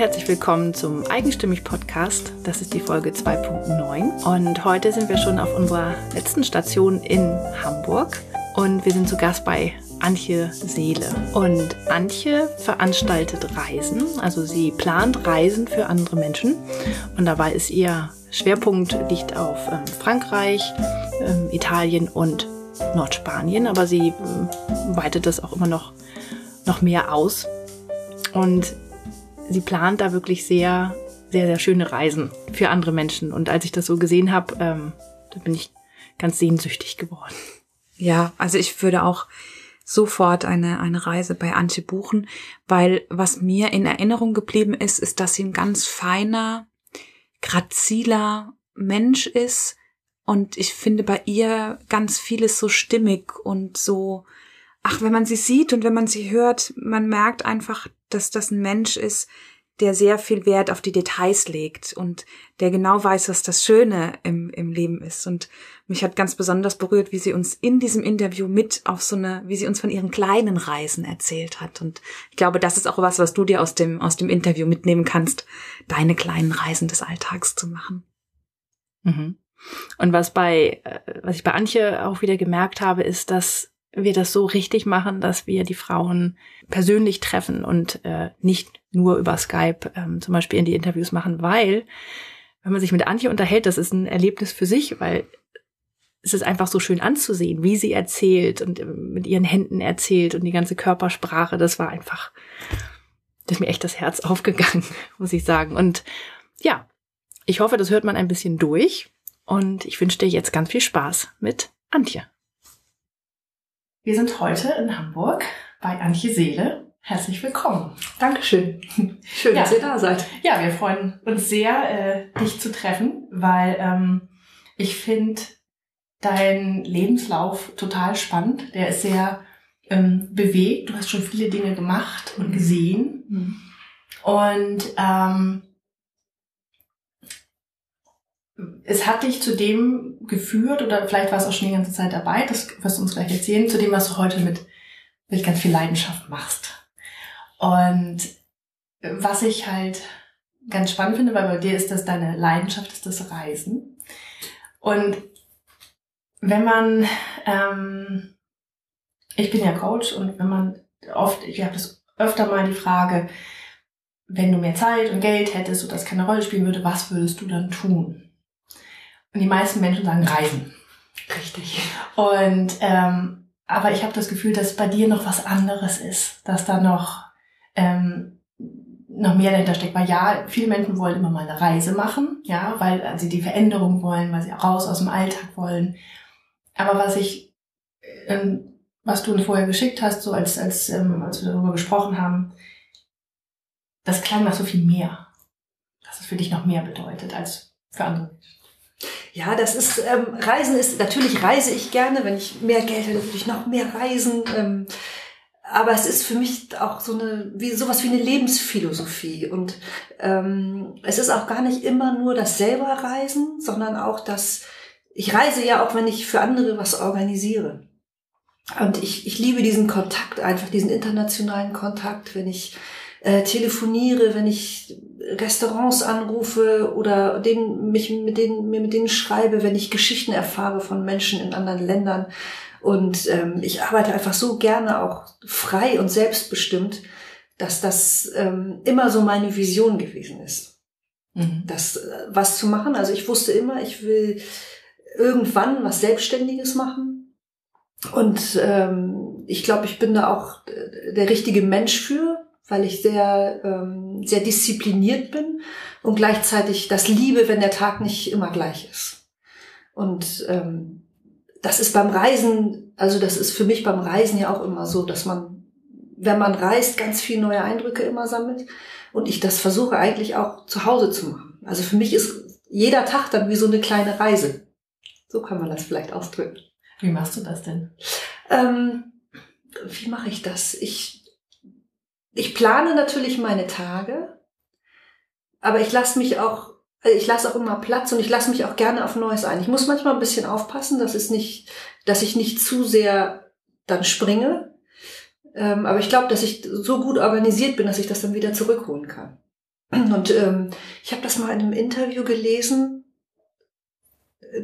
herzlich willkommen zum Eigenstimmig Podcast. Das ist die Folge 2.9 und heute sind wir schon auf unserer letzten Station in Hamburg und wir sind zu Gast bei Antje Seele. Und Antje veranstaltet Reisen, also sie plant Reisen für andere Menschen und dabei ist ihr Schwerpunkt liegt auf ähm, Frankreich, ähm, Italien und Nordspanien, aber sie ähm, weitet das auch immer noch, noch mehr aus. Und sie plant da wirklich sehr, sehr, sehr schöne Reisen für andere Menschen. Und als ich das so gesehen habe, ähm, da bin ich ganz sehnsüchtig geworden. Ja, also ich würde auch sofort eine, eine Reise bei Antje buchen, weil was mir in Erinnerung geblieben ist, ist, dass sie ein ganz feiner, graziler Mensch ist. Und ich finde bei ihr ganz vieles so stimmig und so, ach, wenn man sie sieht und wenn man sie hört, man merkt einfach, dass das ein Mensch ist, der sehr viel Wert auf die Details legt und der genau weiß, was das Schöne im, im Leben ist. Und mich hat ganz besonders berührt, wie sie uns in diesem Interview mit auf so eine, wie sie uns von ihren kleinen Reisen erzählt hat. Und ich glaube, das ist auch was, was du dir aus dem, aus dem Interview mitnehmen kannst, deine kleinen Reisen des Alltags zu machen. Mhm. Und was bei, äh, was ich bei Antje auch wieder gemerkt habe, ist, dass wir das so richtig machen, dass wir die Frauen persönlich treffen und äh, nicht nur über Skype ähm, zum Beispiel in die Interviews machen, weil wenn man sich mit Antje unterhält, das ist ein Erlebnis für sich, weil es ist einfach so schön anzusehen, wie sie erzählt und ähm, mit ihren Händen erzählt und die ganze Körpersprache, das war einfach, das ist mir echt das Herz aufgegangen, muss ich sagen. Und ja, ich hoffe, das hört man ein bisschen durch und ich wünsche dir jetzt ganz viel Spaß mit Antje. Wir sind heute in Hamburg bei Antje Seele. Herzlich willkommen. Dankeschön. Schön, ja. dass ihr da seid. Ja, wir freuen uns sehr, äh, dich zu treffen, weil ähm, ich finde deinen Lebenslauf total spannend. Der ist sehr ähm, bewegt. Du hast schon viele Dinge gemacht und gesehen. Mhm. Und ähm, es hat dich zu dem geführt oder vielleicht war es auch schon die ganze Zeit dabei, das wirst du uns gleich erzählen, zu dem, was du heute mit, mit ganz viel Leidenschaft machst. Und was ich halt ganz spannend finde, weil bei dir ist das deine Leidenschaft, ist das Reisen. Und wenn man, ähm, ich bin ja Coach und wenn man oft, ich habe das öfter mal die Frage, wenn du mehr Zeit und Geld hättest und das keine Rolle spielen würde, was würdest du dann tun? Und die meisten Menschen sagen Reisen. Richtig. Und ähm, aber ich habe das Gefühl, dass bei dir noch was anderes ist, dass da noch ähm, noch mehr dahinter steckt. Weil ja, viele Menschen wollen immer mal eine Reise machen, ja, weil sie die Veränderung wollen, weil sie raus aus dem Alltag wollen. Aber was ich, ähm, was du uns vorher geschickt hast, so als als ähm, als wir darüber gesprochen haben, das klang nach so viel mehr. Dass es für dich noch mehr bedeutet als für andere Menschen. Ja, das ist, ähm, Reisen ist, natürlich reise ich gerne, wenn ich mehr Geld hätte, würde ich noch mehr reisen. Ähm, aber es ist für mich auch so eine, wie sowas wie eine Lebensphilosophie. Und ähm, es ist auch gar nicht immer nur das selber Reisen, sondern auch das, ich reise ja auch, wenn ich für andere was organisiere. Und ich, ich liebe diesen Kontakt einfach, diesen internationalen Kontakt, wenn ich äh, telefoniere, wenn ich Restaurants anrufe oder den, mich mit denen, mir mit denen schreibe, wenn ich Geschichten erfahre von Menschen in anderen Ländern. Und ähm, ich arbeite einfach so gerne auch frei und selbstbestimmt, dass das ähm, immer so meine Vision gewesen ist. Mhm. Das äh, was zu machen. Also ich wusste immer, ich will irgendwann was Selbstständiges machen. Und ähm, ich glaube, ich bin da auch der richtige Mensch für, weil ich sehr, ähm, sehr diszipliniert bin und gleichzeitig das liebe, wenn der Tag nicht immer gleich ist. Und ähm, das ist beim Reisen, also das ist für mich beim Reisen ja auch immer so, dass man, wenn man reist, ganz viele neue Eindrücke immer sammelt. Und ich das versuche eigentlich auch zu Hause zu machen. Also für mich ist jeder Tag dann wie so eine kleine Reise. So kann man das vielleicht ausdrücken. Wie machst du das denn? Ähm, wie mache ich das? Ich ich plane natürlich meine Tage, aber ich lasse mich auch, also ich lasse auch immer Platz und ich lasse mich auch gerne auf Neues ein. Ich muss manchmal ein bisschen aufpassen, dass es nicht, dass ich nicht zu sehr dann springe. Ähm, aber ich glaube, dass ich so gut organisiert bin, dass ich das dann wieder zurückholen kann. Und ähm, ich habe das mal in einem Interview gelesen.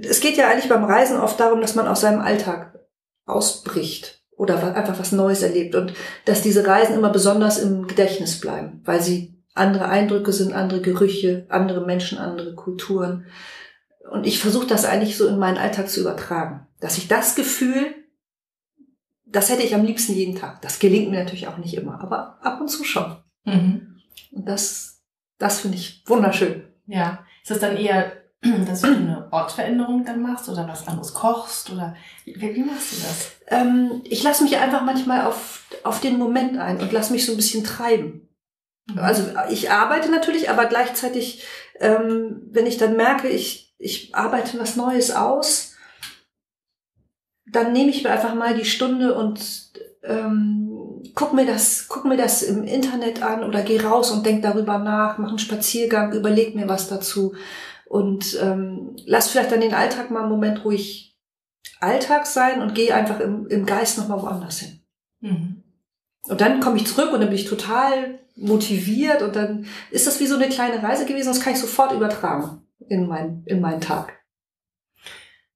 Es geht ja eigentlich beim Reisen oft darum, dass man aus seinem Alltag ausbricht oder einfach was Neues erlebt und dass diese Reisen immer besonders im Gedächtnis bleiben, weil sie andere Eindrücke sind, andere Gerüche, andere Menschen, andere Kulturen. Und ich versuche das eigentlich so in meinen Alltag zu übertragen, dass ich das Gefühl, das hätte ich am liebsten jeden Tag. Das gelingt mir natürlich auch nicht immer, aber ab und zu schon. Mhm. Und das, das finde ich wunderschön. Ja. Ist das dann eher, dass du eine Ortsveränderung dann machst oder was anderes kochst oder wie, wie machst du das? Ähm, ich lasse mich einfach manchmal auf, auf den Moment ein und lasse mich so ein bisschen treiben. Mhm. Also ich arbeite natürlich, aber gleichzeitig, ähm, wenn ich dann merke, ich, ich arbeite was Neues aus, dann nehme ich mir einfach mal die Stunde und ähm, guck mir das, guck mir das im Internet an oder geh raus und denk darüber nach, mach einen Spaziergang, überleg mir was dazu und ähm, lass vielleicht dann den Alltag mal einen Moment ruhig Alltag sein und geh einfach im, im Geist nochmal woanders hin. Mhm. Und dann komme ich zurück und dann bin ich total motiviert und dann ist das wie so eine kleine Reise gewesen, das kann ich sofort übertragen in, mein, in meinen Tag.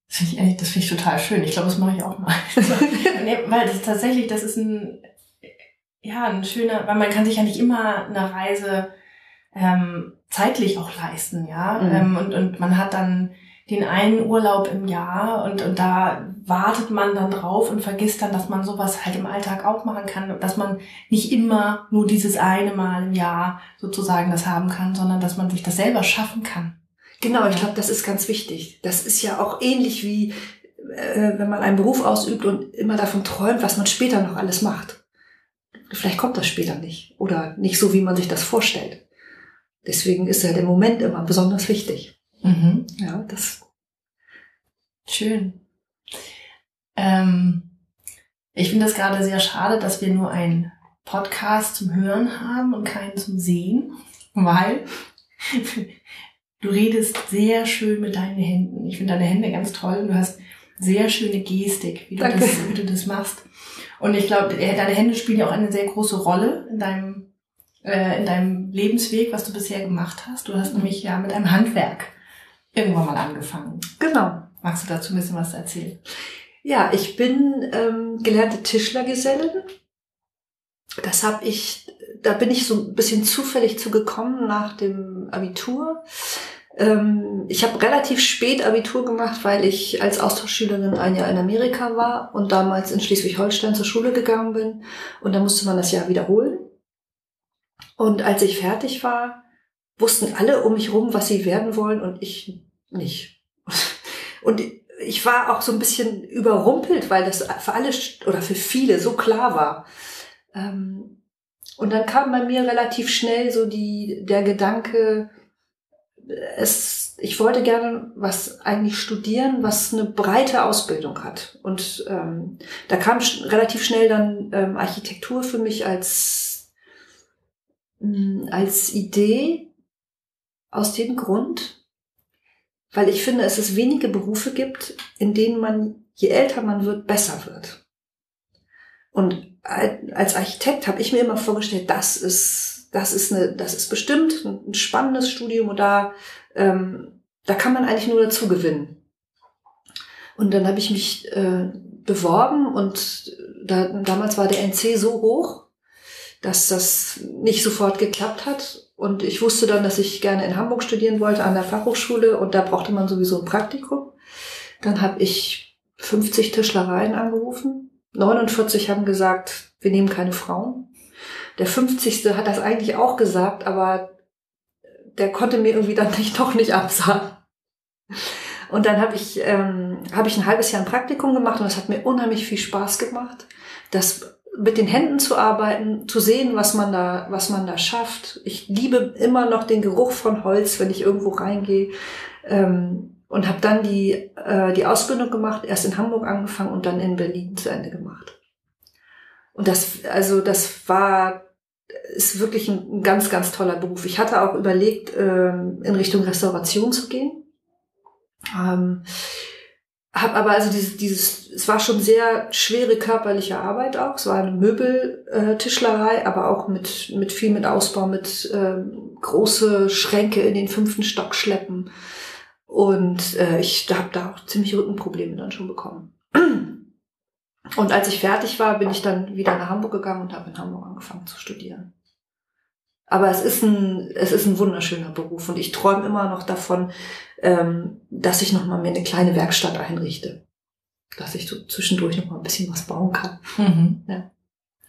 Das finde ich ehrlich, das finde ich total schön. Ich glaube, das mache ich auch mal. nee, weil das tatsächlich, das ist ein, ja, ein schöner, weil man kann sich ja nicht immer eine Reise ähm, zeitlich auch leisten, ja. Mhm. Ähm, und, und man hat dann den einen Urlaub im Jahr und, und da wartet man dann drauf und vergisst dann, dass man sowas halt im Alltag auch machen kann, dass man nicht immer nur dieses eine Mal im Jahr sozusagen das haben kann, sondern dass man sich das selber schaffen kann. Genau, ich glaube, das ist ganz wichtig. Das ist ja auch ähnlich wie, äh, wenn man einen Beruf ausübt und immer davon träumt, was man später noch alles macht. Vielleicht kommt das später nicht oder nicht so, wie man sich das vorstellt. Deswegen ist ja der Moment immer besonders wichtig. Mhm. Ja, das. Schön. Ähm, ich finde es gerade sehr schade, dass wir nur einen Podcast zum Hören haben und keinen zum Sehen, weil Du redest sehr schön mit deinen Händen. Ich finde deine Hände ganz toll. Du hast sehr schöne Gestik, wie du, das, wie du das machst. Und ich glaube, deine Hände spielen ja auch eine sehr große Rolle in deinem, äh, in deinem Lebensweg, was du bisher gemacht hast. Du hast nämlich ja mit einem Handwerk irgendwann mal angefangen. Genau. Magst du dazu ein bisschen was erzählen? Ja, ich bin ähm, gelernte Tischlergesellin. Das habe ich, da bin ich so ein bisschen zufällig zugekommen nach dem Abitur. Ähm, ich habe relativ spät Abitur gemacht, weil ich als Austauschschülerin ein Jahr in Amerika war und damals in Schleswig-Holstein zur Schule gegangen bin. Und da musste man das Jahr wiederholen. Und als ich fertig war, wussten alle um mich rum, was sie werden wollen und ich nicht. Und ich war auch so ein bisschen überrumpelt, weil das für alle oder für viele so klar war. Ähm, und dann kam bei mir relativ schnell so die, der Gedanke, es, ich wollte gerne was eigentlich studieren, was eine breite Ausbildung hat. Und ähm, da kam sch relativ schnell dann ähm, Architektur für mich als, als Idee aus dem Grund, weil ich finde, dass es wenige Berufe gibt, in denen man, je älter man wird, besser wird. Und als Architekt habe ich mir immer vorgestellt, das ist das ist eine, das ist bestimmt ein spannendes Studium und da, ähm, da kann man eigentlich nur dazu gewinnen. Und dann habe ich mich äh, beworben und da, damals war der NC so hoch, dass das nicht sofort geklappt hat. Und ich wusste dann, dass ich gerne in Hamburg studieren wollte an der Fachhochschule und da brauchte man sowieso ein Praktikum. Dann habe ich 50 Tischlereien angerufen. 49 haben gesagt, wir nehmen keine Frauen. Der 50. hat das eigentlich auch gesagt, aber der konnte mir irgendwie dann nicht doch nicht absagen. Und dann habe ich, ähm, hab ich ein halbes Jahr ein Praktikum gemacht und das hat mir unheimlich viel Spaß gemacht, das mit den Händen zu arbeiten, zu sehen, was man da, was man da schafft. Ich liebe immer noch den Geruch von Holz, wenn ich irgendwo reingehe. Ähm, und habe dann die, äh, die Ausbildung gemacht, erst in Hamburg angefangen und dann in Berlin zu Ende gemacht. Und das, also das war ist wirklich ein, ganz, ganz toller Beruf. Ich hatte auch überlegt, ähm, in Richtung Restauration zu gehen. Ähm, Hab aber also dieses, dieses, es war schon sehr schwere körperliche Arbeit auch. Es war eine Möbeltischlerei, aber auch mit, mit viel mit Ausbau, mit äh, große Schränke in den fünften Stock schleppen. Und äh, ich habe da auch ziemlich Rückenprobleme dann schon bekommen. Und als ich fertig war, bin ich dann wieder nach Hamburg gegangen und habe in Hamburg angefangen zu studieren. Aber es ist ein, es ist ein wunderschöner Beruf und ich träume immer noch davon, ähm, dass ich noch mal mir eine kleine Werkstatt einrichte, dass ich so zwischendurch noch mal ein bisschen was bauen kann. Mhm. Ja.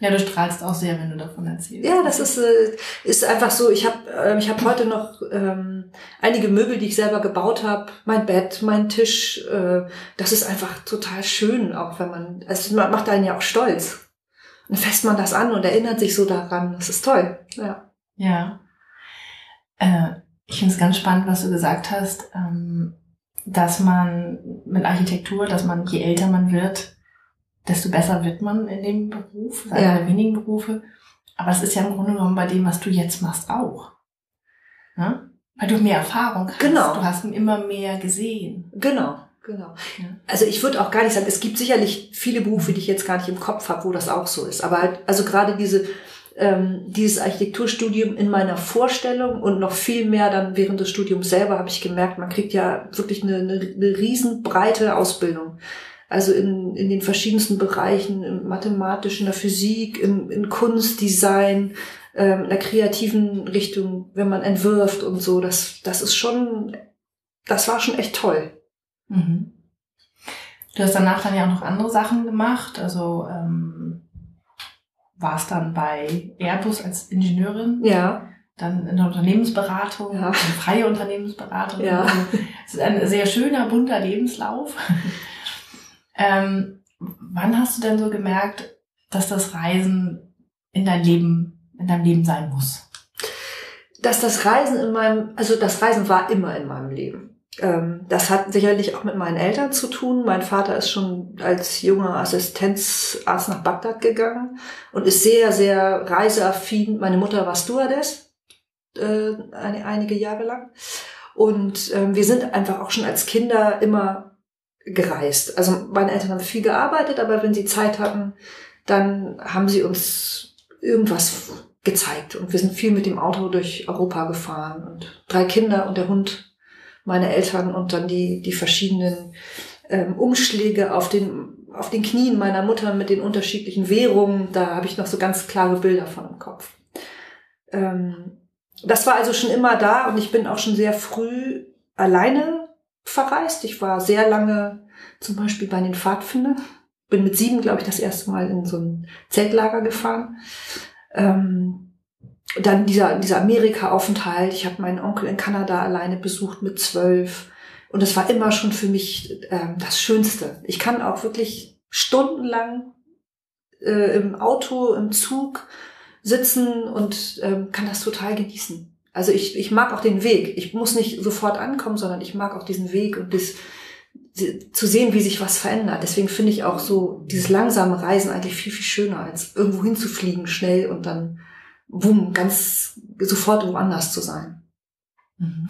Ja, du strahlst auch sehr, wenn du davon erzählst. Ja, das ist, äh, ist einfach so. Ich habe äh, ich hab heute noch ähm, einige Möbel, die ich selber gebaut habe. Mein Bett, mein Tisch. Äh, das ist einfach total schön, auch wenn man, es macht einen ja auch stolz. Und fässt man das an und erinnert sich so daran. Das ist toll. Ja. Ja. Äh, ich finde es ganz spannend, was du gesagt hast, ähm, dass man mit Architektur, dass man, je älter man wird, desto besser wird man in dem Beruf, einer der wenigen Berufe. Aber es ist ja im Grunde genommen bei dem, was du jetzt machst, auch. Ne? Weil du mehr Erfahrung hast. Genau. Du hast immer mehr gesehen. Genau. Genau. Ja. Also ich würde auch gar nicht sagen, es gibt sicherlich viele Berufe, die ich jetzt gar nicht im Kopf habe, wo das auch so ist. Aber halt, also gerade diese ähm, dieses Architekturstudium in meiner Vorstellung und noch viel mehr dann während des Studiums selber habe ich gemerkt, man kriegt ja wirklich eine, eine, eine riesenbreite Ausbildung. Also in, in den verschiedensten Bereichen, im mathematischen, in der Physik, im, in Kunst, Design, ähm, in der kreativen Richtung, wenn man entwirft und so. Das, das ist schon, das war schon echt toll. Mhm. Du hast danach dann ja auch noch andere Sachen gemacht, also ähm, warst dann bei Airbus als Ingenieurin. Ja. Dann in der Unternehmensberatung, ja. eine freie Unternehmensberatung. Ja. Es ist ein sehr schöner, bunter Lebenslauf. ähm, wann hast du denn so gemerkt, dass das Reisen in dein Leben, in deinem Leben sein muss? Dass das Reisen in meinem, also das Reisen war immer in meinem Leben. Ähm, das hat sicherlich auch mit meinen Eltern zu tun. Mein Vater ist schon als junger Assistenzarzt nach Bagdad gegangen und ist sehr, sehr reiseaffin. Meine Mutter war Stewardess äh, einige Jahre lang. Und ähm, wir sind einfach auch schon als Kinder immer gereist. Also meine Eltern haben viel gearbeitet, aber wenn sie Zeit hatten, dann haben sie uns irgendwas gezeigt. Und wir sind viel mit dem Auto durch Europa gefahren und drei Kinder und der Hund meine Eltern und dann die, die verschiedenen ähm, Umschläge auf den, auf den Knien meiner Mutter mit den unterschiedlichen Währungen. Da habe ich noch so ganz klare Bilder von im Kopf. Ähm, das war also schon immer da und ich bin auch schon sehr früh alleine verreist. Ich war sehr lange zum Beispiel bei den Pfadfindern. Bin mit sieben, glaube ich, das erste Mal in so ein Zeltlager gefahren. Ähm, dann dieser, dieser Amerika-Aufenthalt. Ich habe meinen Onkel in Kanada alleine besucht mit zwölf. Und das war immer schon für mich ähm, das Schönste. Ich kann auch wirklich stundenlang äh, im Auto, im Zug sitzen und ähm, kann das total genießen. Also ich, ich mag auch den Weg. Ich muss nicht sofort ankommen, sondern ich mag auch diesen Weg und das, zu sehen, wie sich was verändert. Deswegen finde ich auch so dieses langsame Reisen eigentlich viel, viel schöner, als irgendwo hinzufliegen schnell und dann boom, ganz sofort woanders zu sein. Mhm.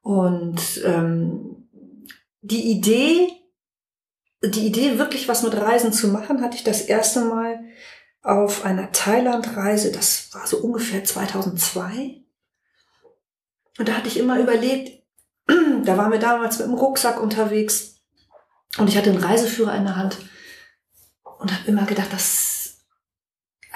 Und ähm, die Idee, die Idee, wirklich was mit Reisen zu machen, hatte ich das erste Mal auf einer Thailand-Reise. Das war so ungefähr 2002. Und da hatte ich immer überlegt, da waren wir damals mit dem Rucksack unterwegs und ich hatte einen Reiseführer in der Hand und habe immer gedacht, das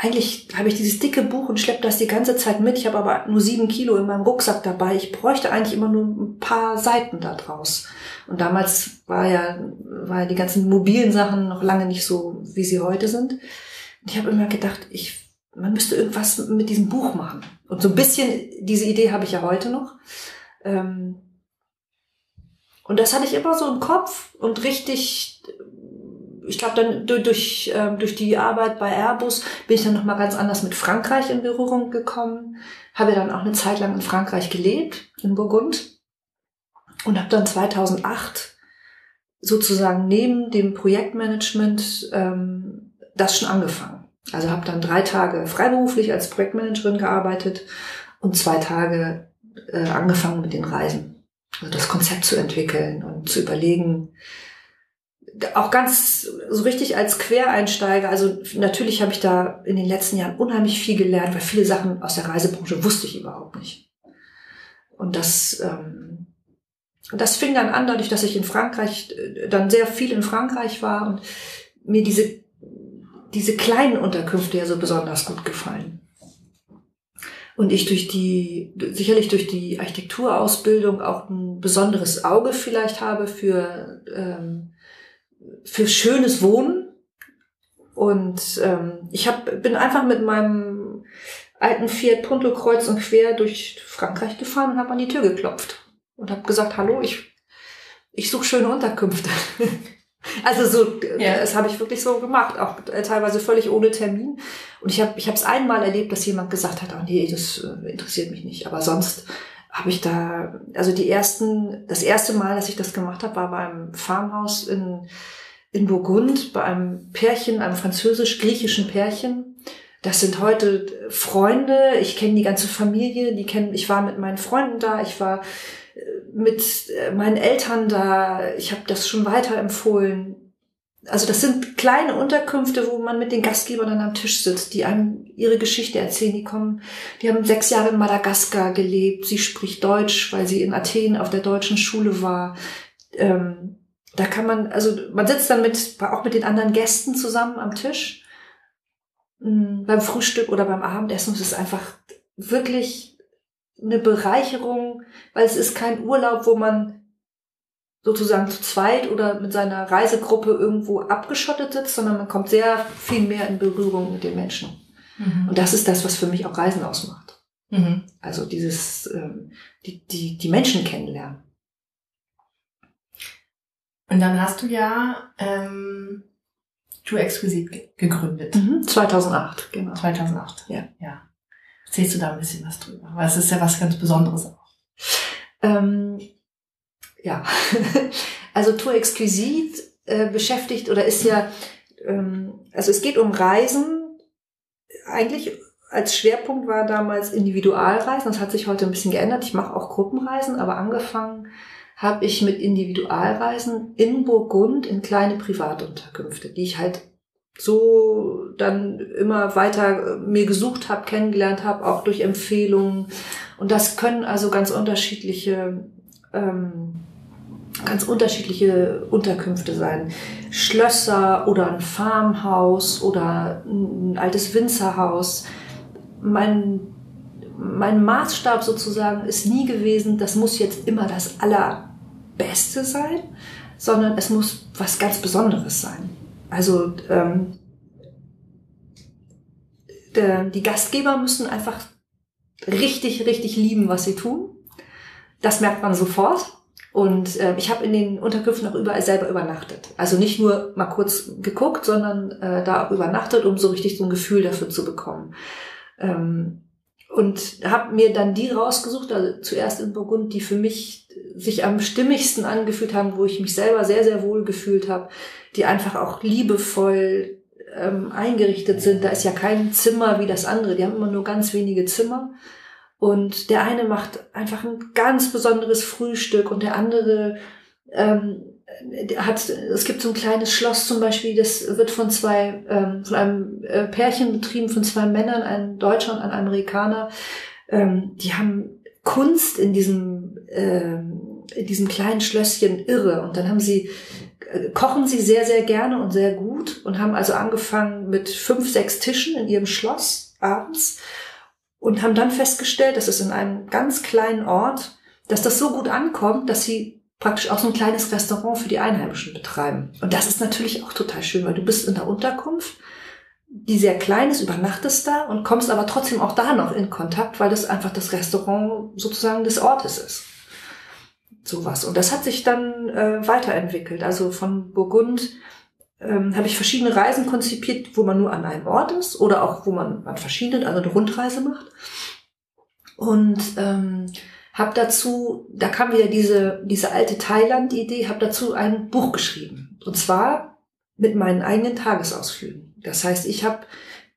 eigentlich habe ich dieses dicke Buch und schleppe das die ganze Zeit mit. Ich habe aber nur sieben Kilo in meinem Rucksack dabei. Ich bräuchte eigentlich immer nur ein paar Seiten da draus. Und damals war ja, war ja die ganzen mobilen Sachen noch lange nicht so, wie sie heute sind. Und ich habe immer gedacht, ich, man müsste irgendwas mit diesem Buch machen. Und so ein bisschen diese Idee habe ich ja heute noch. Ähm, und das hatte ich immer so im Kopf und richtig ich glaube, dann durch, ähm, durch die Arbeit bei Airbus bin ich dann nochmal ganz anders mit Frankreich in Berührung gekommen. Habe dann auch eine Zeit lang in Frankreich gelebt, in Burgund. Und habe dann 2008 sozusagen neben dem Projektmanagement ähm, das schon angefangen. Also habe dann drei Tage freiberuflich als Projektmanagerin gearbeitet und zwei Tage äh, angefangen mit den Reisen. Also das Konzept zu entwickeln und zu überlegen, auch ganz so richtig als Quereinsteiger. Also natürlich habe ich da in den letzten Jahren unheimlich viel gelernt, weil viele Sachen aus der Reisebranche wusste ich überhaupt nicht. Und das, ähm, das fing dann an, dadurch, dass ich in Frankreich äh, dann sehr viel in Frankreich war und mir diese diese kleinen Unterkünfte ja so besonders gut gefallen. Und ich durch die, sicherlich durch die Architekturausbildung auch ein besonderes Auge vielleicht habe für, ähm, für schönes Wohnen. Und ähm, ich hab, bin einfach mit meinem alten Fiat Punto kreuz und quer durch Frankreich gefahren und habe an die Tür geklopft und habe gesagt, hallo, ich, ich suche schöne Unterkünfte. Also so, ja. das habe ich wirklich so gemacht, auch teilweise völlig ohne Termin. Und ich habe ich habe es einmal erlebt, dass jemand gesagt hat, oh nee, das äh, interessiert mich nicht. Aber sonst habe ich da, also die ersten, das erste Mal, dass ich das gemacht habe, war beim Farmhaus in in Burgund bei einem Pärchen, einem französisch-griechischen Pärchen. Das sind heute Freunde. Ich kenne die ganze Familie. Die kennen. Ich war mit meinen Freunden da. Ich war mit äh, meinen Eltern da. Ich habe das schon weiterempfohlen. Also das sind kleine Unterkünfte, wo man mit den Gastgebern dann am Tisch sitzt, die einem ihre Geschichte erzählen. Die kommen, die haben sechs Jahre in Madagaskar gelebt. Sie spricht Deutsch, weil sie in Athen auf der deutschen Schule war. Ähm, da kann man, also man sitzt dann mit, auch mit den anderen Gästen zusammen am Tisch. Mm, beim Frühstück oder beim Abendessen. Es ist einfach wirklich eine Bereicherung, weil es ist kein Urlaub, wo man sozusagen zu zweit oder mit seiner Reisegruppe irgendwo abgeschottet sitzt, sondern man kommt sehr viel mehr in Berührung mit den Menschen. Mhm. Und das ist das, was für mich auch Reisen ausmacht. Mhm. Also dieses, ähm, die, die, die Menschen kennenlernen. Und dann hast du ja ähm, True Exquisit gegründet. Mhm, 2008, genau. 2008, ja. ja. Erzählst du da ein bisschen was drüber? Weil es ist ja was ganz Besonderes auch. Ähm, ja, also Tour Exquisit äh, beschäftigt oder ist ja, ähm, also es geht um Reisen. Eigentlich als Schwerpunkt war damals Individualreisen. Das hat sich heute ein bisschen geändert. Ich mache auch Gruppenreisen, aber angefangen habe ich mit Individualreisen in Burgund in kleine Privatunterkünfte, die ich halt so dann immer weiter äh, mir gesucht habe, kennengelernt habe, auch durch Empfehlungen. Und das können also ganz unterschiedliche, ähm, ganz unterschiedliche Unterkünfte sein. Schlösser oder ein Farmhaus oder ein altes Winzerhaus. Mein, mein Maßstab sozusagen ist nie gewesen, das muss jetzt immer das Allerbeste sein, sondern es muss was ganz Besonderes sein. Also ähm, der, die Gastgeber müssen einfach richtig, richtig lieben, was sie tun. Das merkt man sofort. Und äh, ich habe in den Unterkünften auch überall selber übernachtet. Also nicht nur mal kurz geguckt, sondern äh, da auch übernachtet, um so richtig so ein Gefühl dafür zu bekommen. Ähm, und habe mir dann die rausgesucht, also zuerst in Burgund, die für mich sich am stimmigsten angefühlt haben, wo ich mich selber sehr, sehr wohl gefühlt habe, die einfach auch liebevoll ähm, eingerichtet sind. Da ist ja kein Zimmer wie das andere. Die haben immer nur ganz wenige Zimmer. Und der eine macht einfach ein ganz besonderes Frühstück und der andere ähm, hat, es gibt so ein kleines Schloss zum Beispiel, das wird von zwei, ähm, von einem äh, Pärchen betrieben, von zwei Männern, ein Deutscher und ein Amerikaner. Ähm, die haben Kunst in diesem, ähm, in diesem kleinen Schlösschen irre. Und dann haben sie kochen sie sehr, sehr gerne und sehr gut und haben also angefangen mit fünf, sechs Tischen in ihrem Schloss abends und haben dann festgestellt, dass es in einem ganz kleinen Ort, dass das so gut ankommt, dass sie praktisch auch so ein kleines Restaurant für die Einheimischen betreiben. Und das ist natürlich auch total schön, weil du bist in der Unterkunft, die sehr klein ist, übernachtest da und kommst aber trotzdem auch da noch in Kontakt, weil das einfach das Restaurant sozusagen des Ortes ist sowas. Und das hat sich dann äh, weiterentwickelt. Also von Burgund ähm, habe ich verschiedene Reisen konzipiert, wo man nur an einem Ort ist oder auch wo man an verschiedenen, also eine Rundreise macht. Und ähm, habe dazu, da kam wieder diese, diese alte Thailand-Idee, habe dazu ein Buch geschrieben. Und zwar mit meinen eigenen Tagesausflügen. Das heißt, ich habe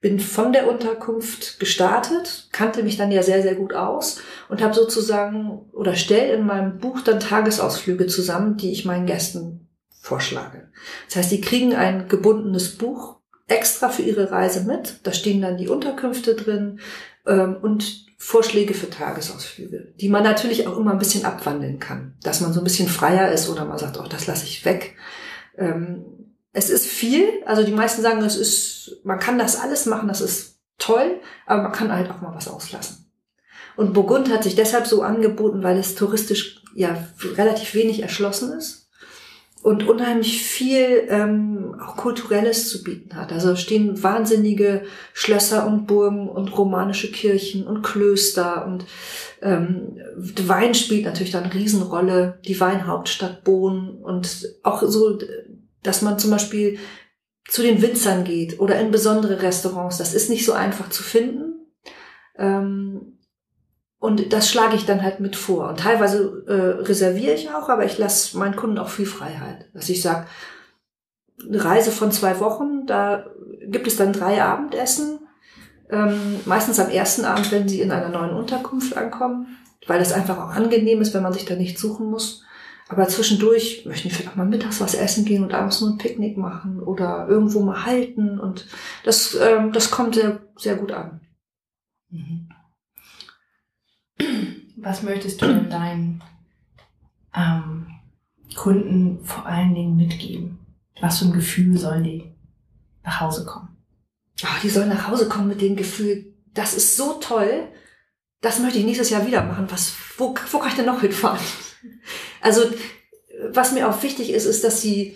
bin von der Unterkunft gestartet, kannte mich dann ja sehr, sehr gut aus und habe sozusagen oder stelle in meinem Buch dann Tagesausflüge zusammen, die ich meinen Gästen vorschlage. Das heißt, die kriegen ein gebundenes Buch extra für ihre Reise mit. Da stehen dann die Unterkünfte drin ähm, und Vorschläge für Tagesausflüge, die man natürlich auch immer ein bisschen abwandeln kann, dass man so ein bisschen freier ist oder man sagt, oh, das lasse ich weg. Ähm, es ist viel, also die meisten sagen, es ist, man kann das alles machen, das ist toll, aber man kann halt auch mal was auslassen. Und Burgund hat sich deshalb so angeboten, weil es touristisch ja relativ wenig erschlossen ist und unheimlich viel ähm, auch kulturelles zu bieten hat. Also stehen wahnsinnige Schlösser und Burgen und romanische Kirchen und Klöster und ähm, Wein spielt natürlich dann eine Riesenrolle, die Weinhauptstadt Bonn und auch so, dass man zum Beispiel zu den Winzern geht oder in besondere Restaurants. Das ist nicht so einfach zu finden. Ähm, und das schlage ich dann halt mit vor. Und teilweise äh, reserviere ich auch, aber ich lasse meinen Kunden auch viel Freiheit. Dass ich sage, eine Reise von zwei Wochen, da gibt es dann drei Abendessen. Ähm, meistens am ersten Abend, wenn sie in einer neuen Unterkunft ankommen, weil es einfach auch angenehm ist, wenn man sich da nicht suchen muss. Aber zwischendurch möchten die vielleicht mal mittags was essen gehen und abends nur ein Picknick machen oder irgendwo mal halten. Und das, ähm, das kommt sehr, sehr gut an. Mhm. Was möchtest du denn deinen ähm, Kunden vor allen Dingen mitgeben? Was für ein Gefühl sollen die nach Hause kommen? Oh, die sollen nach Hause kommen mit dem Gefühl, das ist so toll, das möchte ich nächstes Jahr wieder machen. Was, wo, wo kann ich denn noch hinfahren? Also, was mir auch wichtig ist, ist, dass sie,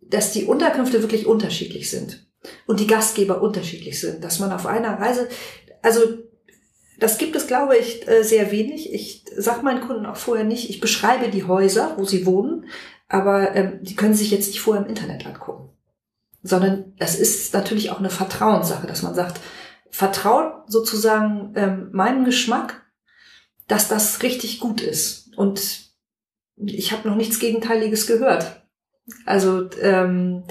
dass die Unterkünfte wirklich unterschiedlich sind und die Gastgeber unterschiedlich sind, dass man auf einer Reise, also das gibt es, glaube ich, äh, sehr wenig. Ich sage meinen Kunden auch vorher nicht, ich beschreibe die Häuser, wo sie wohnen, aber ähm, die können sich jetzt nicht vorher im Internet angucken. Sondern das ist natürlich auch eine Vertrauenssache, dass man sagt, vertraut sozusagen ähm, meinem Geschmack, dass das richtig gut ist. Und ich habe noch nichts Gegenteiliges gehört. Also ähm,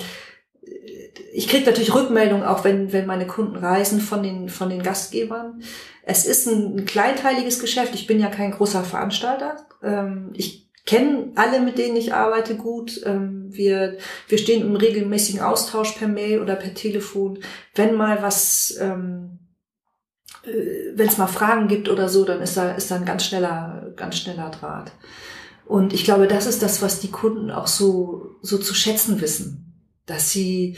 ich kriege natürlich Rückmeldungen, auch wenn, wenn meine Kunden reisen von den, von den Gastgebern. Es ist ein, ein kleinteiliges Geschäft. Ich bin ja kein großer Veranstalter. Ähm, ich kenne alle, mit denen ich arbeite, gut. Ähm, wir, wir stehen im regelmäßigen Austausch per Mail oder per Telefon. Wenn mal was, ähm, äh, wenn es mal Fragen gibt oder so, dann ist da, ist da ein ganz schneller, ganz schneller Draht. Und ich glaube, das ist das, was die Kunden auch so, so zu schätzen wissen. Dass sie,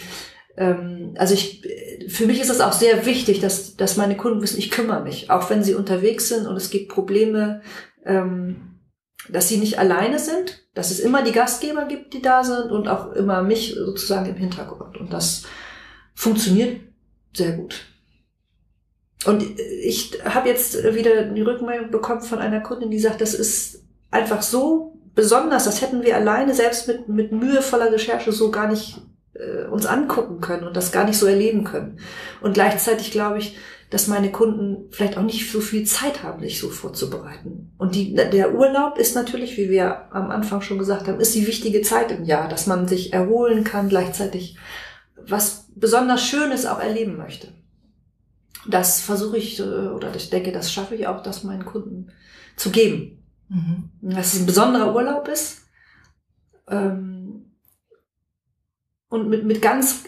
ähm, also ich, für mich ist es auch sehr wichtig, dass, dass meine Kunden wissen, ich kümmere mich, auch wenn sie unterwegs sind und es gibt Probleme, ähm, dass sie nicht alleine sind, dass es immer die Gastgeber gibt, die da sind und auch immer mich sozusagen im Hintergrund. Und das funktioniert sehr gut. Und ich habe jetzt wieder die Rückmeldung bekommen von einer Kundin, die sagt, das ist einfach so besonders, das hätten wir alleine selbst mit, mit mühevoller Recherche so gar nicht äh, uns angucken können und das gar nicht so erleben können. Und gleichzeitig glaube ich, dass meine Kunden vielleicht auch nicht so viel Zeit haben, sich so vorzubereiten. Und die, der Urlaub ist natürlich, wie wir am Anfang schon gesagt haben, ist die wichtige Zeit im Jahr, dass man sich erholen kann, gleichzeitig was besonders Schönes auch erleben möchte. Das versuche ich, äh, oder ich denke, das schaffe ich auch, das meinen Kunden zu geben. Mhm. Dass es ein besonderer Urlaub ist. Ähm, und mit, mit ganz,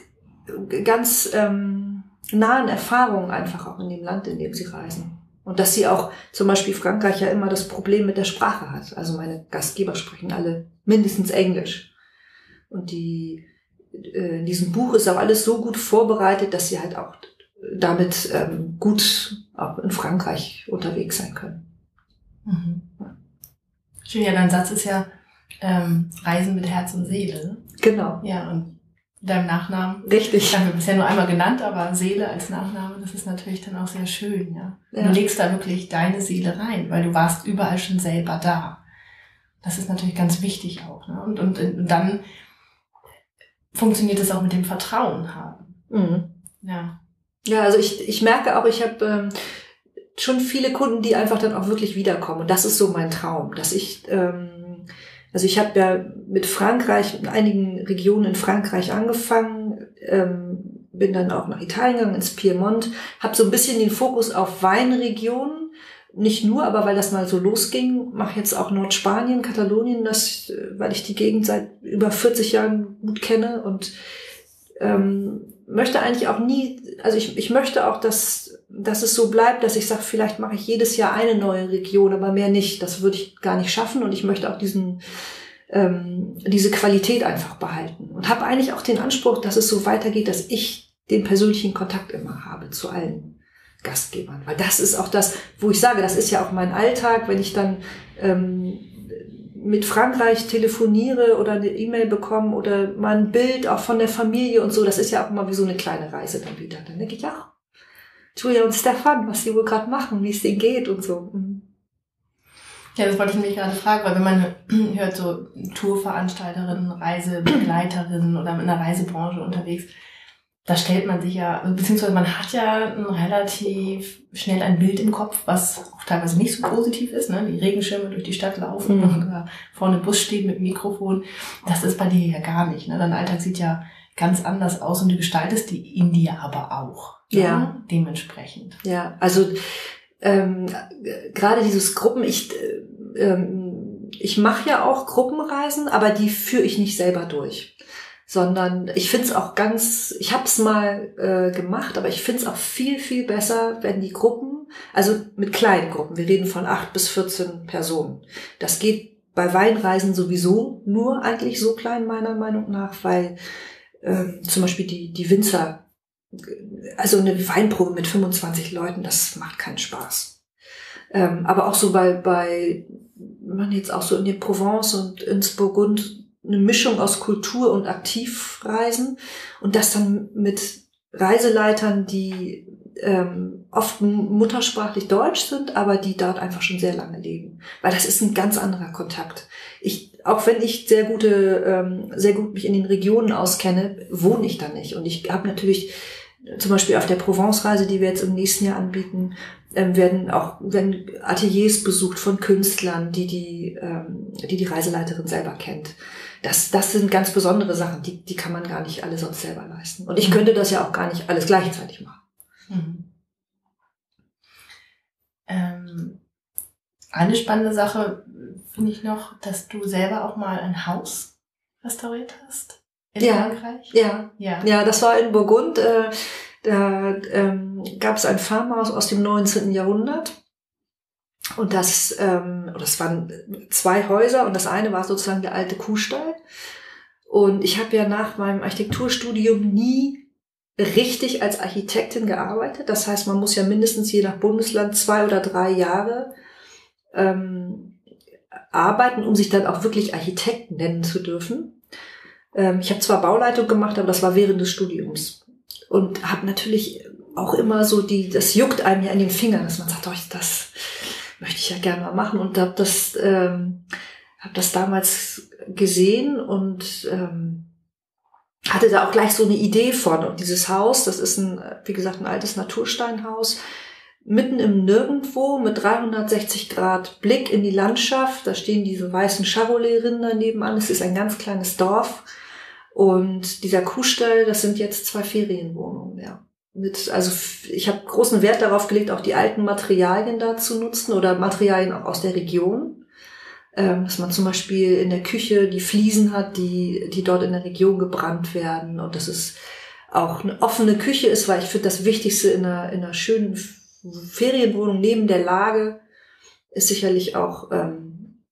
ganz ähm, nahen Erfahrungen einfach auch in dem Land, in dem sie reisen. Und dass sie auch zum Beispiel Frankreich ja immer das Problem mit der Sprache hat. Also meine Gastgeber sprechen alle mindestens Englisch. Und die, äh, in diesem Buch ist auch alles so gut vorbereitet, dass sie halt auch damit ähm, gut auch in Frankreich unterwegs sein können. Mhm. Schön, ja, dein Satz ist ja ähm, Reisen mit Herz und Seele. Genau. Ja, und deinem Nachnamen. Richtig. Haben wir bisher nur einmal genannt, aber Seele als Nachname, das ist natürlich dann auch sehr schön, ja. ja. Du legst da wirklich deine Seele rein, weil du warst überall schon selber da. Das ist natürlich ganz wichtig auch. Ne? Und, und, und dann funktioniert es auch mit dem Vertrauen haben. Mhm. Ja. Ja, also ich, ich merke auch, ich habe ähm, schon viele Kunden, die einfach dann auch wirklich wiederkommen. Und das ist so mein Traum, dass ich ähm, also ich habe ja mit Frankreich, in einigen Regionen in Frankreich angefangen, ähm, bin dann auch nach Italien gegangen, ins Piemont, habe so ein bisschen den Fokus auf Weinregionen. Nicht nur, aber weil das mal so losging, mache jetzt auch Nordspanien, Katalonien, das, äh, weil ich die Gegend seit über 40 Jahren gut kenne und ähm, möchte eigentlich auch nie, also ich, ich möchte auch, dass, dass es so bleibt, dass ich sage, vielleicht mache ich jedes Jahr eine neue Region, aber mehr nicht. Das würde ich gar nicht schaffen und ich möchte auch diesen ähm, diese Qualität einfach behalten und habe eigentlich auch den Anspruch, dass es so weitergeht, dass ich den persönlichen Kontakt immer habe zu allen Gastgebern. Weil das ist auch das, wo ich sage, das ist ja auch mein Alltag, wenn ich dann ähm, mit Frankreich telefoniere oder eine E-Mail bekomme oder mal ein Bild auch von der Familie und so, das ist ja auch immer wie so eine kleine Reise dann wieder. Dann denke ich, ach, Julia und Stefan, was die wohl gerade machen, wie es denen geht und so. Mhm. Ja, das wollte ich mich gerade fragen, weil wenn man hört, so Tourveranstalterinnen, Reisebegleiterinnen oder in der Reisebranche unterwegs, da stellt man sich ja, beziehungsweise man hat ja ein relativ schnell ein Bild im Kopf, was auch teilweise nicht so positiv ist, ne? Die Regenschirme durch die Stadt laufen mhm. da vorne Bus steht mit Mikrofon. Das ist bei dir ja gar nicht. Ne? Dein Alltag sieht ja ganz anders aus und du gestaltest die in dir aber auch. Ja. Dementsprechend. Ja, also ähm, gerade dieses Gruppen, ich, äh, ähm, ich mache ja auch Gruppenreisen, aber die führe ich nicht selber durch sondern ich finde es auch ganz, ich habe es mal äh, gemacht, aber ich finde es auch viel, viel besser, wenn die Gruppen, also mit kleinen Gruppen, wir reden von acht bis 14 Personen. Das geht bei Weinreisen sowieso nur eigentlich so klein, meiner Meinung nach, weil äh, zum Beispiel die, die Winzer, also eine Weinprobe mit 25 Leuten, das macht keinen Spaß. Ähm, aber auch so bei, bei, man jetzt auch so in die Provence und ins Burgund eine Mischung aus Kultur und Aktivreisen und das dann mit Reiseleitern, die ähm, oft muttersprachlich deutsch sind, aber die dort einfach schon sehr lange leben. Weil das ist ein ganz anderer Kontakt. Ich, auch wenn ich sehr gute, ähm, sehr gut mich in den Regionen auskenne, wohne ich da nicht. Und ich habe natürlich zum Beispiel auf der Provence-Reise, die wir jetzt im nächsten Jahr anbieten, ähm, werden auch werden Ateliers besucht von Künstlern, die die, ähm, die die Reiseleiterin selber kennt das, das sind ganz besondere Sachen, die, die kann man gar nicht alle sonst selber leisten. Und ich mhm. könnte das ja auch gar nicht alles gleichzeitig machen. Mhm. Ähm, eine spannende Sache finde ich noch, dass du selber auch mal ein Haus restauriert hast in ja, Frankreich. Ja, ja, ja, das war in Burgund. Äh, da ähm, gab es ein Farmhaus aus dem 19. Jahrhundert. Und das, ähm, das waren zwei Häuser und das eine war sozusagen der alte Kuhstall. Und ich habe ja nach meinem Architekturstudium nie richtig als Architektin gearbeitet. Das heißt, man muss ja mindestens je nach Bundesland zwei oder drei Jahre ähm, arbeiten, um sich dann auch wirklich Architekt nennen zu dürfen. Ähm, ich habe zwar Bauleitung gemacht, aber das war während des Studiums. Und habe natürlich auch immer so die, das juckt einem ja in den Fingern, dass man sagt, oh, das möchte ich ja gerne mal machen und habe das, ähm, hab das damals gesehen und ähm, hatte da auch gleich so eine Idee von. Und dieses Haus, das ist ein, wie gesagt, ein altes Natursteinhaus, mitten im Nirgendwo mit 360 Grad Blick in die Landschaft. Da stehen diese weißen Charolais-Rinder nebenan. Es ist ein ganz kleines Dorf. Und dieser Kuhstall, das sind jetzt zwei Ferienwohnungen, ja mit, also ich habe großen Wert darauf gelegt, auch die alten Materialien da zu nutzen oder Materialien auch aus der Region. Ähm, dass man zum Beispiel in der Küche die Fliesen hat, die, die dort in der Region gebrannt werden und dass es auch eine offene Küche ist, weil ich finde, das Wichtigste in einer, in einer schönen Ferienwohnung neben der Lage ist sicherlich auch ähm,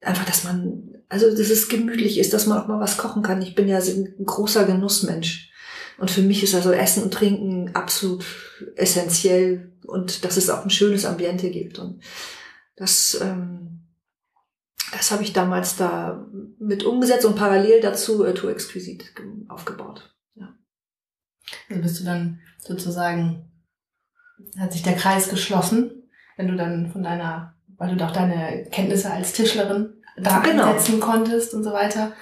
einfach, dass man, also dass es gemütlich ist, dass man auch mal was kochen kann. Ich bin ja ein großer Genussmensch. Und für mich ist also Essen und Trinken absolut essentiell und dass es auch ein schönes Ambiente gibt. Und das, ähm, das habe ich damals da mit umgesetzt und parallel dazu äh, Tour Exquisite aufgebaut. Ja. Also bist du dann sozusagen, hat sich der Kreis geschlossen, wenn du dann von deiner, weil du doch deine Kenntnisse als Tischlerin da genau. einsetzen konntest und so weiter.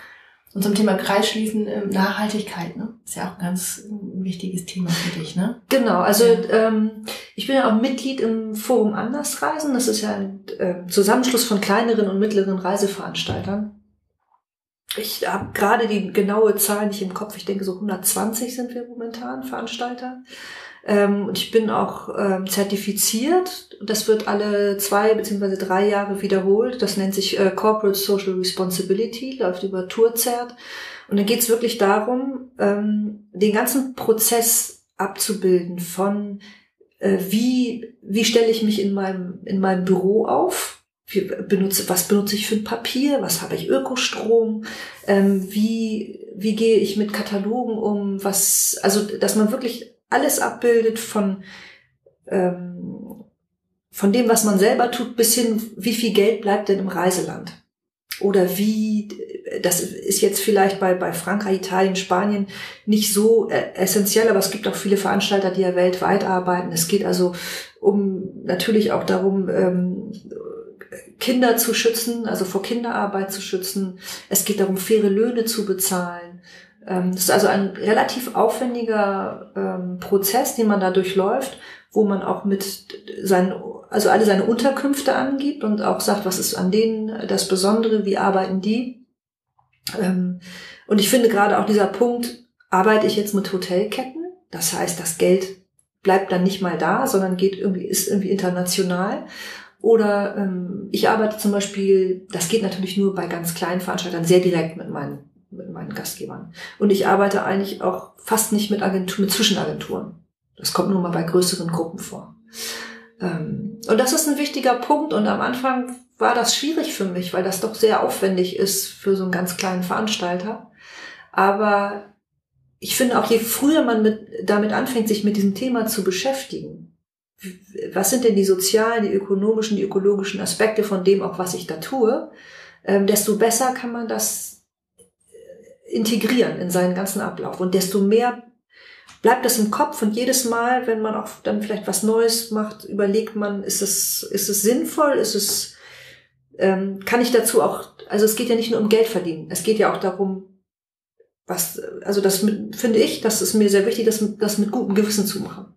Und zum Thema Kreisschließen, ähm, Nachhaltigkeit, ne? Ist ja auch ein ganz wichtiges Thema für dich, ne? Genau, also ja. ähm, ich bin ja auch Mitglied im Forum Andersreisen. Das ist ja ein äh, Zusammenschluss von kleineren und mittleren Reiseveranstaltern. Ich habe gerade die genaue Zahl nicht im Kopf. Ich denke, so 120 sind wir momentan Veranstalter. Ähm, und ich bin auch ähm, zertifiziert. Das wird alle zwei beziehungsweise drei Jahre wiederholt. Das nennt sich äh, Corporate Social Responsibility, läuft über Tourzert. Und dann geht es wirklich darum, ähm, den ganzen Prozess abzubilden von äh, wie, wie stelle ich mich in meinem, in meinem Büro auf? Wie benutze, was benutze ich für ein Papier? Was habe ich Ökostrom? Ähm, wie, wie gehe ich mit Katalogen um? Was, also, dass man wirklich alles abbildet von, ähm, von dem, was man selber tut, bis hin, wie viel Geld bleibt denn im Reiseland? Oder wie, das ist jetzt vielleicht bei, bei Frankreich, Italien, Spanien nicht so äh, essentiell, aber es gibt auch viele Veranstalter, die ja weltweit arbeiten. Es geht also um natürlich auch darum, ähm, Kinder zu schützen, also vor Kinderarbeit zu schützen. Es geht darum, faire Löhne zu bezahlen. Ähm, das ist also ein relativ aufwendiger ähm, Prozess, den man da durchläuft, wo man auch mit seinen, also alle seine Unterkünfte angibt und auch sagt, was ist an denen das Besondere, wie arbeiten die. Ähm, und ich finde gerade auch dieser Punkt, arbeite ich jetzt mit Hotelketten? Das heißt, das Geld bleibt dann nicht mal da, sondern geht irgendwie, ist irgendwie international. Oder ähm, ich arbeite zum Beispiel, das geht natürlich nur bei ganz kleinen Veranstaltern, sehr direkt mit meinen mit meinen Gastgebern. Und ich arbeite eigentlich auch fast nicht mit Agenturen, mit Zwischenagenturen. Das kommt nur mal bei größeren Gruppen vor. Ähm, und das ist ein wichtiger Punkt. Und am Anfang war das schwierig für mich, weil das doch sehr aufwendig ist für so einen ganz kleinen Veranstalter. Aber ich finde auch, je früher man mit, damit anfängt, sich mit diesem Thema zu beschäftigen, was sind denn die sozialen, die ökonomischen, die ökologischen Aspekte von dem auch, was ich da tue, ähm, desto besser kann man das integrieren in seinen ganzen Ablauf. Und desto mehr bleibt das im Kopf und jedes Mal, wenn man auch dann vielleicht was Neues macht, überlegt man, ist es, ist es sinnvoll, ist es, ähm, kann ich dazu auch, also es geht ja nicht nur um Geld verdienen, es geht ja auch darum, was, also das mit, finde ich, das ist mir sehr wichtig, das, das mit gutem Gewissen zu machen.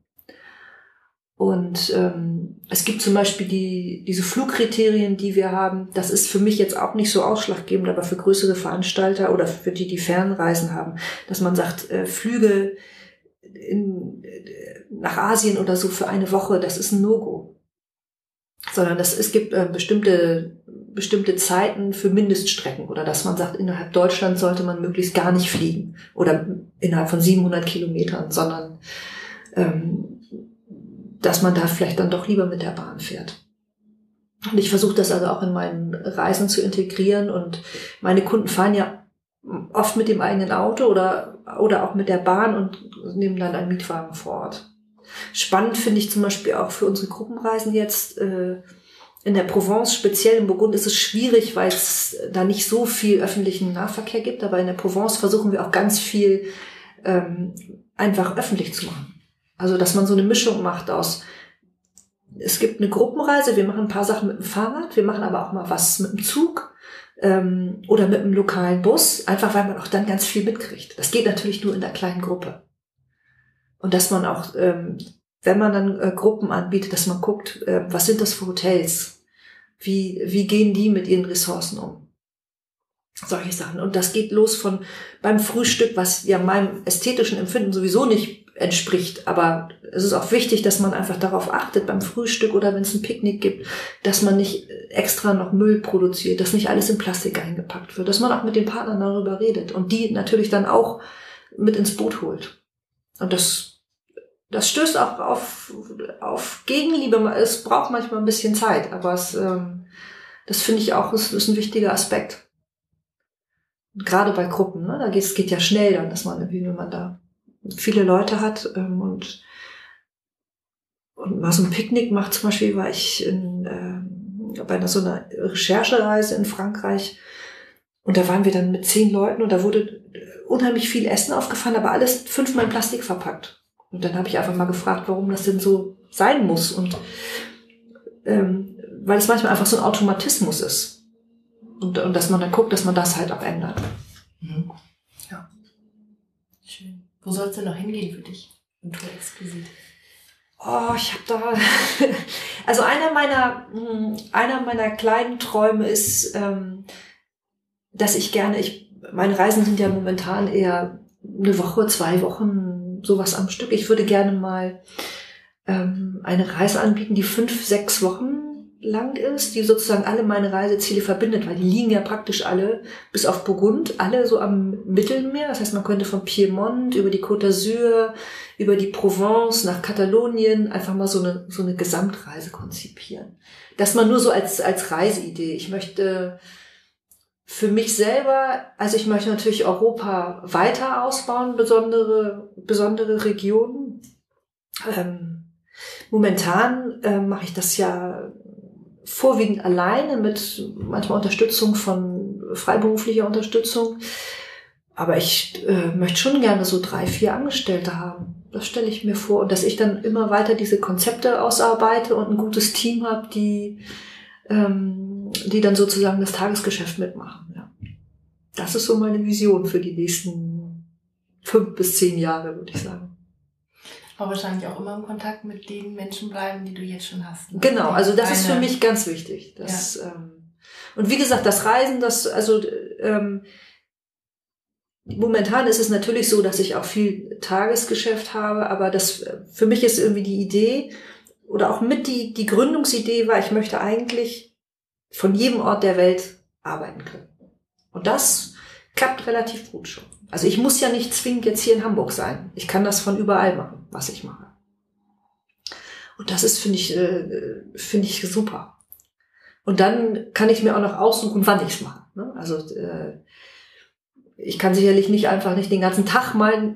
Und ähm, es gibt zum Beispiel die, diese Flugkriterien, die wir haben. Das ist für mich jetzt auch nicht so ausschlaggebend, aber für größere Veranstalter oder für die, die Fernreisen haben, dass man sagt, äh, Flüge in, nach Asien oder so für eine Woche, das ist ein No-Go. Sondern das, es gibt äh, bestimmte, bestimmte Zeiten für Mindeststrecken oder dass man sagt, innerhalb Deutschland sollte man möglichst gar nicht fliegen oder innerhalb von 700 Kilometern, sondern ähm, dass man da vielleicht dann doch lieber mit der Bahn fährt. Und ich versuche das also auch in meinen Reisen zu integrieren und meine Kunden fahren ja oft mit dem eigenen Auto oder, oder auch mit der Bahn und nehmen dann einen Mietwagen vor Ort. Spannend finde ich zum Beispiel auch für unsere Gruppenreisen jetzt äh, in der Provence, speziell im Burgund, ist es schwierig, weil es da nicht so viel öffentlichen Nahverkehr gibt. Aber in der Provence versuchen wir auch ganz viel ähm, einfach öffentlich zu machen. Also, dass man so eine Mischung macht aus, es gibt eine Gruppenreise, wir machen ein paar Sachen mit dem Fahrrad, wir machen aber auch mal was mit dem Zug ähm, oder mit einem lokalen Bus, einfach weil man auch dann ganz viel mitkriegt. Das geht natürlich nur in der kleinen Gruppe. Und dass man auch, ähm, wenn man dann äh, Gruppen anbietet, dass man guckt, äh, was sind das für Hotels? Wie, wie gehen die mit ihren Ressourcen um? Solche Sachen. Und das geht los von beim Frühstück, was ja meinem ästhetischen Empfinden sowieso nicht entspricht. Aber es ist auch wichtig, dass man einfach darauf achtet beim Frühstück oder wenn es ein Picknick gibt, dass man nicht extra noch Müll produziert, dass nicht alles in Plastik eingepackt wird, dass man auch mit den Partnern darüber redet und die natürlich dann auch mit ins Boot holt. Und das, das stößt auch auf, auf Gegenliebe. Es braucht manchmal ein bisschen Zeit, aber es, ähm, das finde ich auch, ist, ist ein wichtiger Aspekt. gerade bei Gruppen, ne? da geht es geht ja schnell dann, dass man, wie wenn man da viele Leute hat ähm, und, und mal so ein Picknick macht. Zum Beispiel war ich in, äh, bei einer, so einer Recherchereise in Frankreich und da waren wir dann mit zehn Leuten und da wurde unheimlich viel Essen aufgefahren, aber alles fünfmal in Plastik verpackt. Und dann habe ich einfach mal gefragt, warum das denn so sein muss und ähm, weil es manchmal einfach so ein Automatismus ist. Und, und dass man dann guckt, dass man das halt auch ändert. Mhm. Wo soll es denn noch hingehen für dich? Im Tour exquisit. Oh, ich habe da. also einer meiner, hm, einer meiner kleinen Träume ist, ähm, dass ich gerne, ich, meine Reisen sind ja momentan eher eine Woche, zwei Wochen, sowas am Stück. Ich würde gerne mal ähm, eine Reise anbieten, die fünf, sechs Wochen lang ist, die sozusagen alle meine Reiseziele verbindet, weil die liegen ja praktisch alle, bis auf Burgund, alle so am Mittelmeer. Das heißt, man könnte von Piemont über die Côte d'Azur, über die Provence nach Katalonien einfach mal so eine, so eine Gesamtreise konzipieren. Das mal nur so als, als Reiseidee. Ich möchte für mich selber, also ich möchte natürlich Europa weiter ausbauen, besondere, besondere Regionen. Ähm, momentan äh, mache ich das ja vorwiegend alleine mit manchmal Unterstützung von freiberuflicher Unterstützung. Aber ich äh, möchte schon gerne so drei, vier Angestellte haben. Das stelle ich mir vor. Und dass ich dann immer weiter diese Konzepte ausarbeite und ein gutes Team habe, die, ähm, die dann sozusagen das Tagesgeschäft mitmachen. Ja. Das ist so meine Vision für die nächsten fünf bis zehn Jahre, würde ich sagen. Aber wahrscheinlich auch immer im Kontakt mit den Menschen bleiben, die du jetzt schon hast. Ne? Genau, also das ist für mich ganz wichtig. Das, ja. ähm, und wie gesagt, das Reisen, das, also ähm, momentan ist es natürlich so, dass ich auch viel Tagesgeschäft habe, aber das für mich ist irgendwie die Idee oder auch mit die, die Gründungsidee war, ich möchte eigentlich von jedem Ort der Welt arbeiten können. Und das klappt relativ gut schon. Also ich muss ja nicht zwingend jetzt hier in Hamburg sein. Ich kann das von überall machen, was ich mache. Und das ist, finde ich, äh, finde ich super. Und dann kann ich mir auch noch aussuchen, wann ich es mache. Ne? Also äh, ich kann sicherlich nicht einfach nicht den ganzen Tag mal,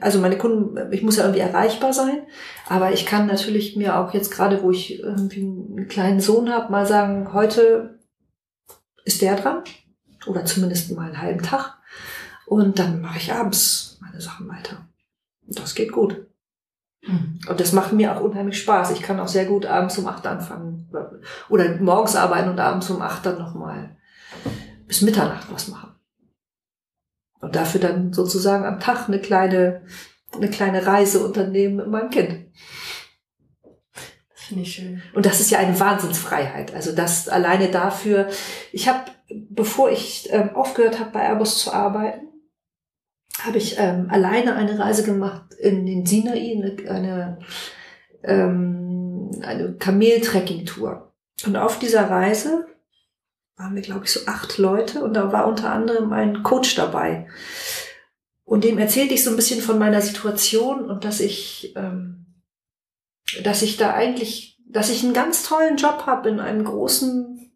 also meine Kunden, ich muss ja irgendwie erreichbar sein, aber ich kann natürlich mir auch jetzt gerade, wo ich irgendwie einen kleinen Sohn habe, mal sagen, heute ist der dran oder zumindest mal einen halben Tag. Und dann mache ich abends meine Sachen weiter. Und das geht gut. Mhm. Und das macht mir auch unheimlich Spaß. Ich kann auch sehr gut abends um acht anfangen. Oder morgens arbeiten und abends um acht dann nochmal bis Mitternacht was machen. Und dafür dann sozusagen am Tag eine kleine, eine kleine Reise unternehmen mit meinem Kind. Das finde ich schön. Und das ist ja eine Wahnsinnsfreiheit. Also das alleine dafür. Ich habe bevor ich ähm, aufgehört habe, bei Airbus zu arbeiten, habe ich ähm, alleine eine Reise gemacht in den Sinai, eine, eine, ähm, eine Kamel-Trekking-Tour. Und auf dieser Reise waren wir, glaube ich, so acht Leute und da war unter anderem ein Coach dabei. Und dem erzählte ich so ein bisschen von meiner Situation und dass ich, ähm, dass ich da eigentlich, dass ich einen ganz tollen Job habe in einem großen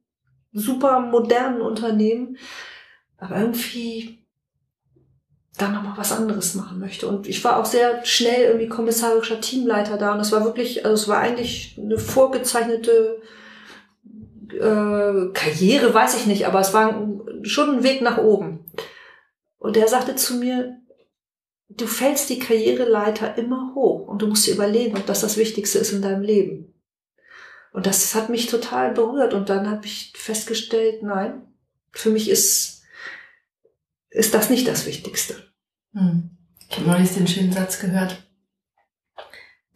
super modernen Unternehmen, aber irgendwie da nochmal was anderes machen möchte. Und ich war auch sehr schnell irgendwie kommissarischer Teamleiter da und es war wirklich, also es war eigentlich eine vorgezeichnete äh, Karriere, weiß ich nicht, aber es war schon ein Weg nach oben. Und er sagte zu mir, du fällst die Karriereleiter immer hoch und du musst dir überlegen, ob das das Wichtigste ist in deinem Leben. Und das hat mich total berührt. Und dann habe ich festgestellt, nein, für mich ist, ist das nicht das Wichtigste. Hm. Ich habe neulich den schönen Satz gehört.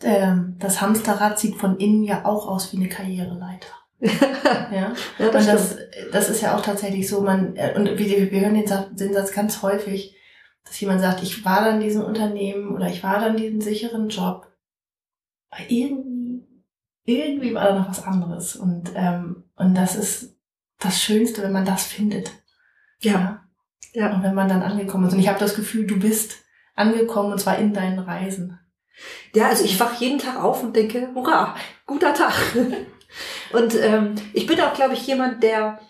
Das Hamsterrad sieht von innen ja auch aus wie eine Karriereleiter. ja, ja das und das, das ist ja auch tatsächlich so, man, äh, und wir, wir hören den Satz, den Satz ganz häufig, dass jemand sagt, ich war dann in diesem Unternehmen oder ich war dann in diesem sicheren Job. Aber irgendwie irgendwie war da noch was anderes. Und, ähm, und das ist das Schönste, wenn man das findet. Ja. ja. Und wenn man dann angekommen ist. Und ich habe das Gefühl, du bist angekommen und zwar in deinen Reisen. Ja, also ich wach jeden Tag auf und denke, hurra, guter Tag. und ähm, ich bin auch, glaube ich, jemand, der,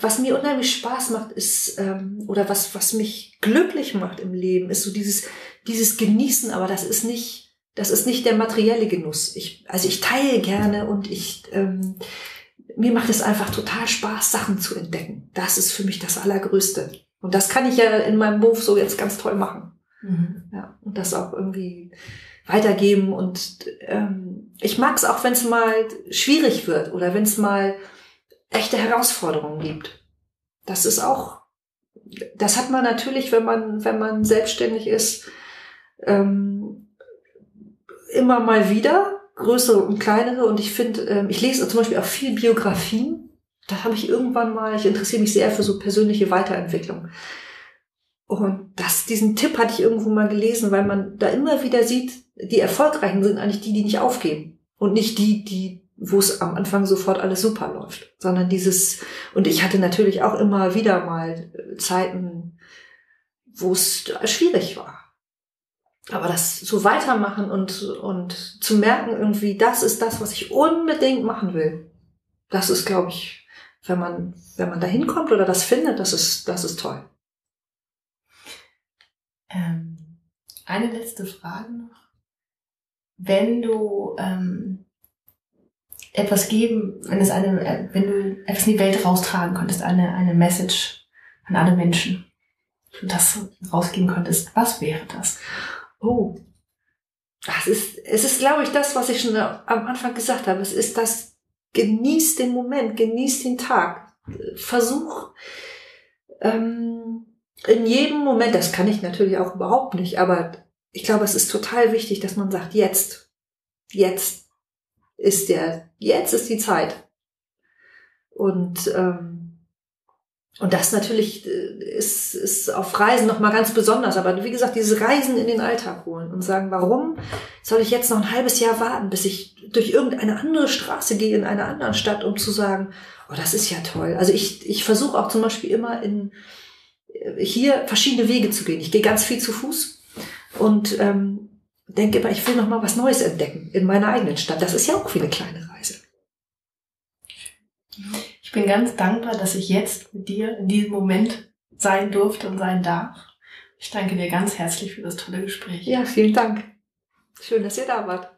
was mir unheimlich Spaß macht, ist, ähm, oder was, was mich glücklich macht im Leben, ist so dieses, dieses Genießen, aber das ist nicht, das ist nicht der materielle Genuss. Ich, also ich teile gerne und ich, ähm, mir macht es einfach total Spaß, Sachen zu entdecken. Das ist für mich das Allergrößte. Und das kann ich ja in meinem Beruf so jetzt ganz toll machen. Mhm. Ja, und das auch irgendwie weitergeben. Und ähm, ich mag es auch, wenn es mal schwierig wird oder wenn es mal echte Herausforderungen gibt. Das ist auch, das hat man natürlich, wenn man, wenn man selbstständig ist, ähm, immer mal wieder, größere und kleinere. Und ich finde, ähm, ich lese zum Beispiel auch viel Biografien. Da habe ich irgendwann mal, ich interessiere mich sehr für so persönliche Weiterentwicklung. Und das, diesen Tipp hatte ich irgendwo mal gelesen, weil man da immer wieder sieht, die Erfolgreichen sind eigentlich die, die nicht aufgeben. Und nicht die, die, wo es am Anfang sofort alles super läuft. Sondern dieses, und ich hatte natürlich auch immer wieder mal Zeiten, wo es schwierig war. Aber das so weitermachen und, und zu merken irgendwie, das ist das, was ich unbedingt machen will. Das ist, glaube ich, wenn man, wenn man da hinkommt oder das findet, das ist, das ist toll. Ähm, eine letzte Frage noch. Wenn du ähm, etwas geben, wenn es eine, äh, wenn du etwas in die Welt raustragen könntest, eine, eine Message an alle Menschen, du das rausgeben könntest, was wäre das? Oh. Das ist, es ist, glaube ich, das, was ich schon am Anfang gesagt habe. Es ist das, genieß den Moment, genieß den Tag. Versuch, ähm, in jedem Moment, das kann ich natürlich auch überhaupt nicht, aber ich glaube, es ist total wichtig, dass man sagt, jetzt, jetzt ist der, jetzt ist die Zeit. Und, ähm, und das natürlich äh, ist, ist auf Reisen nochmal ganz besonders. Aber wie gesagt, diese Reisen in den Alltag holen und sagen, warum soll ich jetzt noch ein halbes Jahr warten, bis ich durch irgendeine andere Straße gehe in einer anderen Stadt, um zu sagen, oh, das ist ja toll. Also ich, ich versuche auch zum Beispiel immer in, hier verschiedene Wege zu gehen. Ich gehe ganz viel zu Fuß und ähm, denke immer, ich will noch mal was Neues entdecken in meiner eigenen Stadt. Das ist ja auch wie eine kleine Reise. Ich bin ganz dankbar, dass ich jetzt mit dir in diesem Moment sein durfte und sein darf. Ich danke dir ganz herzlich für das tolle Gespräch. Ja, vielen Dank. Schön, dass ihr da wart.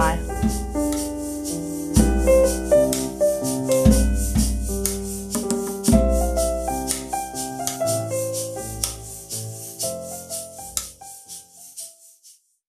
Bye.